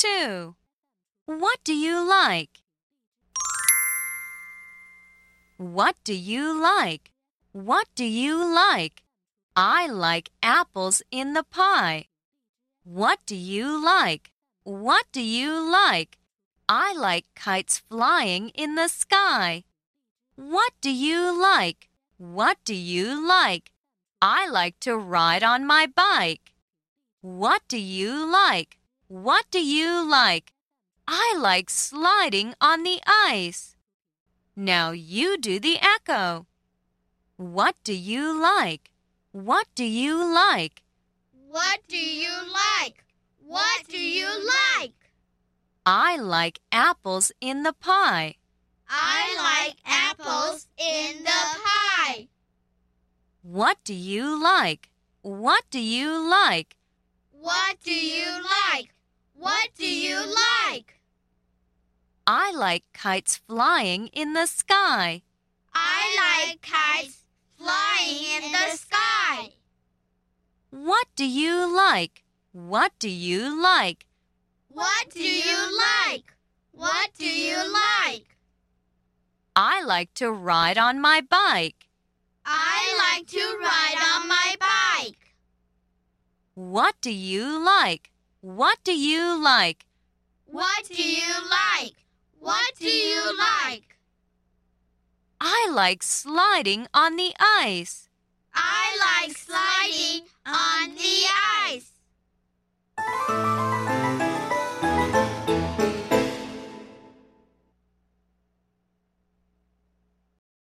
2. What do you like? What do you like? What do you like? I like apples in the pie. What do you like? What do you like? I like kites flying in the sky. What do you like? What do you like? I like to ride on my bike. What do you like? What do you like? I like sliding on the ice. Now you do the echo. What do you like? What do you like? What do you like? What do you like? I like apples in the pie. I like apples in the pie. What do you like? What do you like? What do you like? What do you like? I like kites flying in the sky. I like kites flying in the sky. What do you like? What do you like? What do you like? What do you like? I like to ride on my bike. I like to ride on my bike. What do you like? What do you like? What do you like? What do you like? I like sliding on the ice. I like sliding